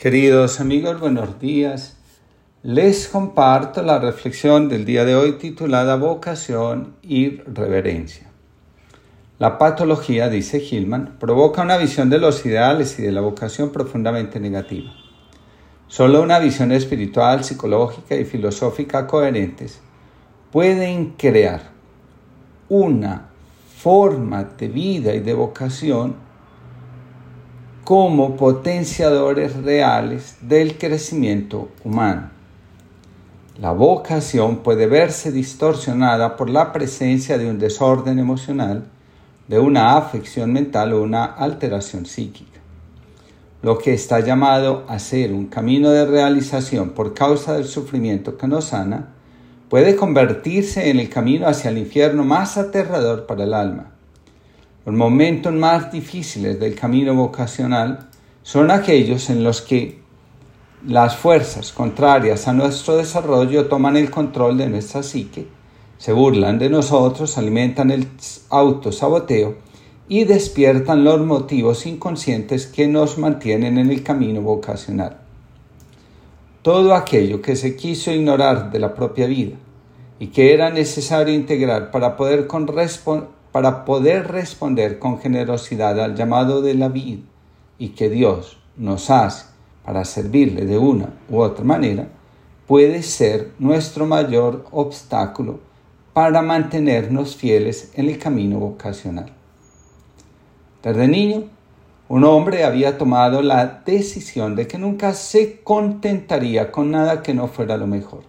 Queridos amigos, buenos días. Les comparto la reflexión del día de hoy titulada Vocación y Reverencia. La patología, dice Hillman, provoca una visión de los ideales y de la vocación profundamente negativa. Solo una visión espiritual, psicológica y filosófica coherentes pueden crear una forma de vida y de vocación como potenciadores reales del crecimiento humano. La vocación puede verse distorsionada por la presencia de un desorden emocional, de una afección mental o una alteración psíquica. Lo que está llamado a ser un camino de realización por causa del sufrimiento que nos sana, puede convertirse en el camino hacia el infierno más aterrador para el alma los momentos más difíciles del camino vocacional son aquellos en los que las fuerzas contrarias a nuestro desarrollo toman el control de nuestra psique, se burlan de nosotros, alimentan el autosaboteo y despiertan los motivos inconscientes que nos mantienen en el camino vocacional. Todo aquello que se quiso ignorar de la propia vida y que era necesario integrar para poder corresponder para poder responder con generosidad al llamado de la vida y que Dios nos hace para servirle de una u otra manera, puede ser nuestro mayor obstáculo para mantenernos fieles en el camino vocacional. Desde niño, un hombre había tomado la decisión de que nunca se contentaría con nada que no fuera lo mejor.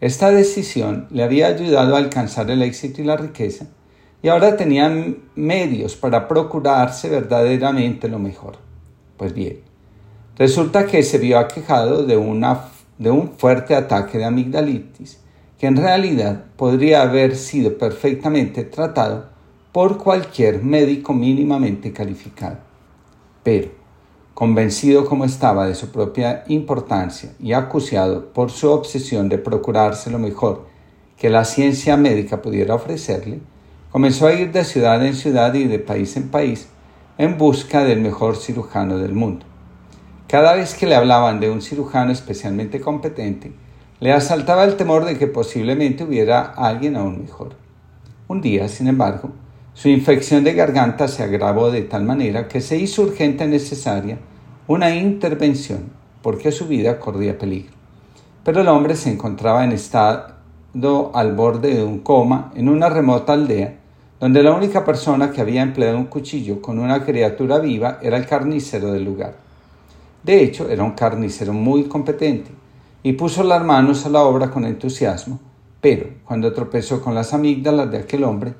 Esta decisión le había ayudado a alcanzar el éxito y la riqueza, y ahora tenían medios para procurarse verdaderamente lo mejor. Pues bien, resulta que se vio aquejado de, una, de un fuerte ataque de amigdalitis, que en realidad podría haber sido perfectamente tratado por cualquier médico mínimamente calificado. Pero, convencido como estaba de su propia importancia y acuciado por su obsesión de procurarse lo mejor que la ciencia médica pudiera ofrecerle, Comenzó a ir de ciudad en ciudad y de país en país en busca del mejor cirujano del mundo. Cada vez que le hablaban de un cirujano especialmente competente, le asaltaba el temor de que posiblemente hubiera alguien aún mejor. Un día, sin embargo, su infección de garganta se agravó de tal manera que se hizo urgente y necesaria una intervención porque su vida corría peligro. Pero el hombre se encontraba en estado al borde de un coma en una remota aldea donde la única persona que había empleado un cuchillo con una criatura viva era el carnicero del lugar. De hecho, era un carnicero muy competente y puso las manos a la obra con entusiasmo, pero cuando tropezó con las amígdalas de aquel hombre,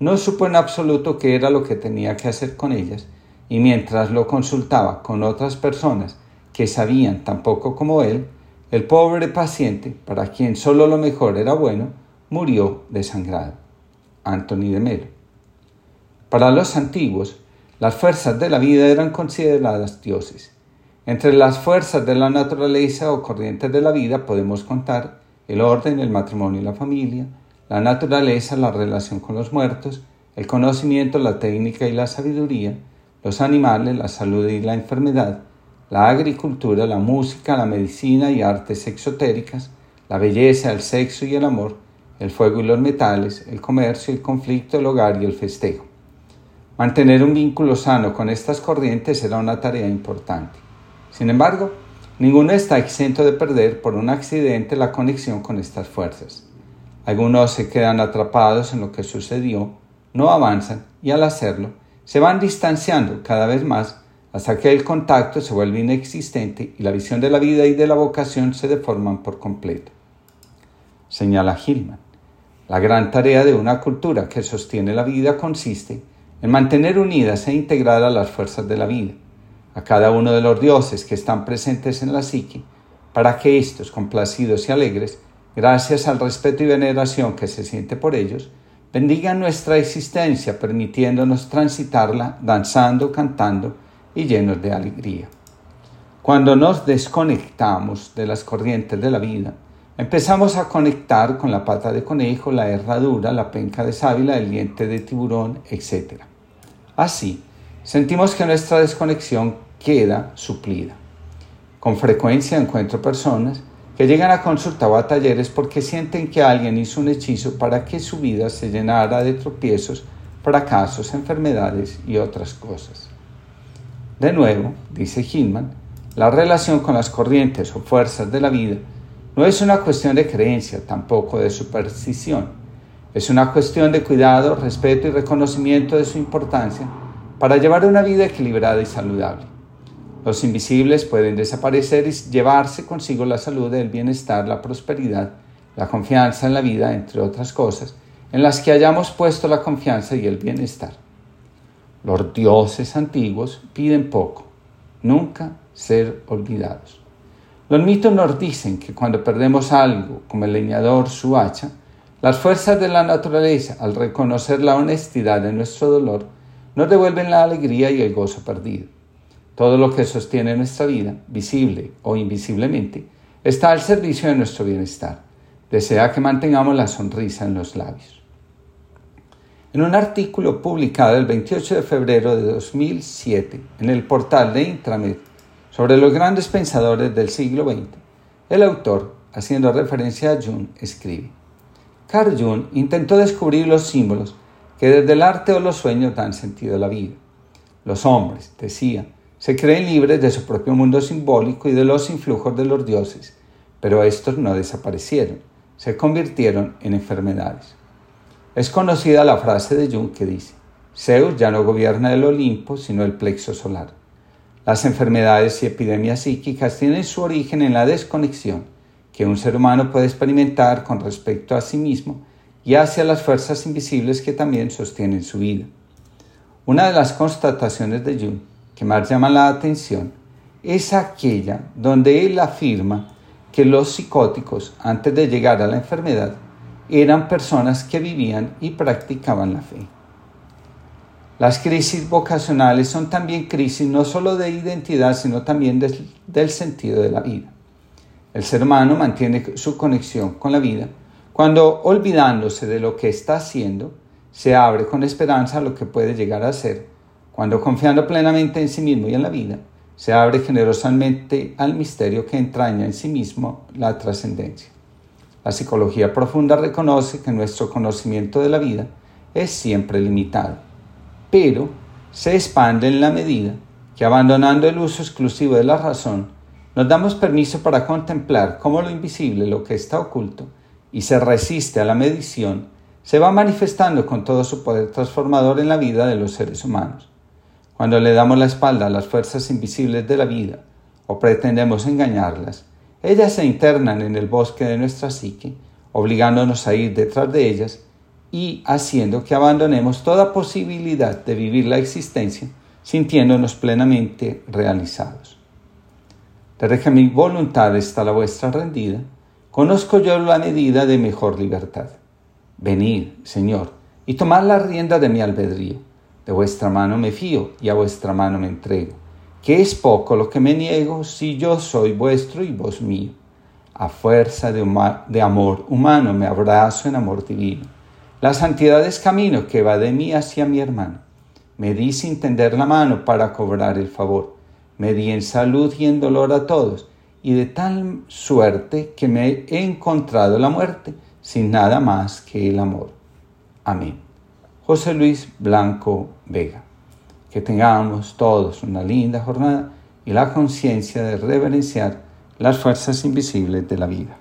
no supo en absoluto qué era lo que tenía que hacer con ellas, y mientras lo consultaba con otras personas que sabían tan poco como él, el pobre paciente, para quien solo lo mejor era bueno, murió desangrado. Anthony de Melo. Para los antiguos, las fuerzas de la vida eran consideradas dioses. Entre las fuerzas de la naturaleza o corrientes de la vida podemos contar el orden, el matrimonio y la familia, la naturaleza, la relación con los muertos, el conocimiento, la técnica y la sabiduría, los animales, la salud y la enfermedad, la agricultura, la música, la medicina y artes exotéricas, la belleza, el sexo y el amor, el fuego y los metales, el comercio, el conflicto, el hogar y el festejo. Mantener un vínculo sano con estas corrientes era una tarea importante. Sin embargo, ninguno está exento de perder por un accidente la conexión con estas fuerzas. Algunos se quedan atrapados en lo que sucedió, no avanzan y al hacerlo se van distanciando cada vez más hasta que el contacto se vuelve inexistente y la visión de la vida y de la vocación se deforman por completo. Señala Hillman, la gran tarea de una cultura que sostiene la vida consiste en mantener unidas e integradas las fuerzas de la vida, a cada uno de los dioses que están presentes en la psique, para que éstos, complacidos y alegres, gracias al respeto y veneración que se siente por ellos, bendigan nuestra existencia, permitiéndonos transitarla danzando, cantando, y llenos de alegría. Cuando nos desconectamos de las corrientes de la vida, empezamos a conectar con la pata de conejo, la herradura, la penca de sábila, el diente de tiburón, etc. Así, sentimos que nuestra desconexión queda suplida. Con frecuencia encuentro personas que llegan a consulta o a talleres porque sienten que alguien hizo un hechizo para que su vida se llenara de tropiezos, fracasos, enfermedades y otras cosas. De nuevo, dice Hillman, la relación con las corrientes o fuerzas de la vida no es una cuestión de creencia, tampoco de superstición. Es una cuestión de cuidado, respeto y reconocimiento de su importancia para llevar una vida equilibrada y saludable. Los invisibles pueden desaparecer y llevarse consigo la salud, el bienestar, la prosperidad, la confianza en la vida, entre otras cosas, en las que hayamos puesto la confianza y el bienestar. Los dioses antiguos piden poco, nunca ser olvidados. Los mitos nos dicen que cuando perdemos algo, como el leñador su hacha, las fuerzas de la naturaleza, al reconocer la honestidad de nuestro dolor, nos devuelven la alegría y el gozo perdido. Todo lo que sostiene nuestra vida, visible o invisiblemente, está al servicio de nuestro bienestar. Desea que mantengamos la sonrisa en los labios. En un artículo publicado el 28 de febrero de 2007 en el portal de Intramed sobre los grandes pensadores del siglo XX, el autor, haciendo referencia a Jung, escribe, Carl Jung intentó descubrir los símbolos que desde el arte o los sueños dan sentido a la vida. Los hombres, decía, se creen libres de su propio mundo simbólico y de los influjos de los dioses, pero estos no desaparecieron, se convirtieron en enfermedades. Es conocida la frase de Jung que dice, Zeus ya no gobierna el Olimpo, sino el plexo solar. Las enfermedades y epidemias psíquicas tienen su origen en la desconexión que un ser humano puede experimentar con respecto a sí mismo y hacia las fuerzas invisibles que también sostienen su vida. Una de las constataciones de Jung que más llama la atención es aquella donde él afirma que los psicóticos, antes de llegar a la enfermedad, eran personas que vivían y practicaban la fe. Las crisis vocacionales son también crisis no solo de identidad, sino también del, del sentido de la vida. El ser humano mantiene su conexión con la vida cuando, olvidándose de lo que está haciendo, se abre con esperanza a lo que puede llegar a ser cuando confiando plenamente en sí mismo y en la vida, se abre generosamente al misterio que entraña en sí mismo la trascendencia. La psicología profunda reconoce que nuestro conocimiento de la vida es siempre limitado, pero se expande en la medida que abandonando el uso exclusivo de la razón, nos damos permiso para contemplar cómo lo invisible, lo que está oculto, y se resiste a la medición, se va manifestando con todo su poder transformador en la vida de los seres humanos. Cuando le damos la espalda a las fuerzas invisibles de la vida o pretendemos engañarlas, ellas se internan en el bosque de nuestra psique, obligándonos a ir detrás de ellas y haciendo que abandonemos toda posibilidad de vivir la existencia sintiéndonos plenamente realizados. Desde que mi voluntad está la vuestra rendida, conozco yo la medida de mejor libertad. Venid, Señor, y tomad la rienda de mi albedrío de vuestra mano me fío y a vuestra mano me entrego. Que es poco lo que me niego si yo soy vuestro y vos mío. A fuerza de, amor humano me abrazo en amor divino. La santidad es camino que va de mí hacia mi hermano. Me di sin tender la mano para cobrar el favor. Me di en salud y en dolor a todos, y de tal suerte que me he encontrado la muerte sin nada más que el amor. Amén. José Luis Blanco Vega. Que tengamos todos una linda jornada y la conciencia de reverenciar las fuerzas invisibles de la vida.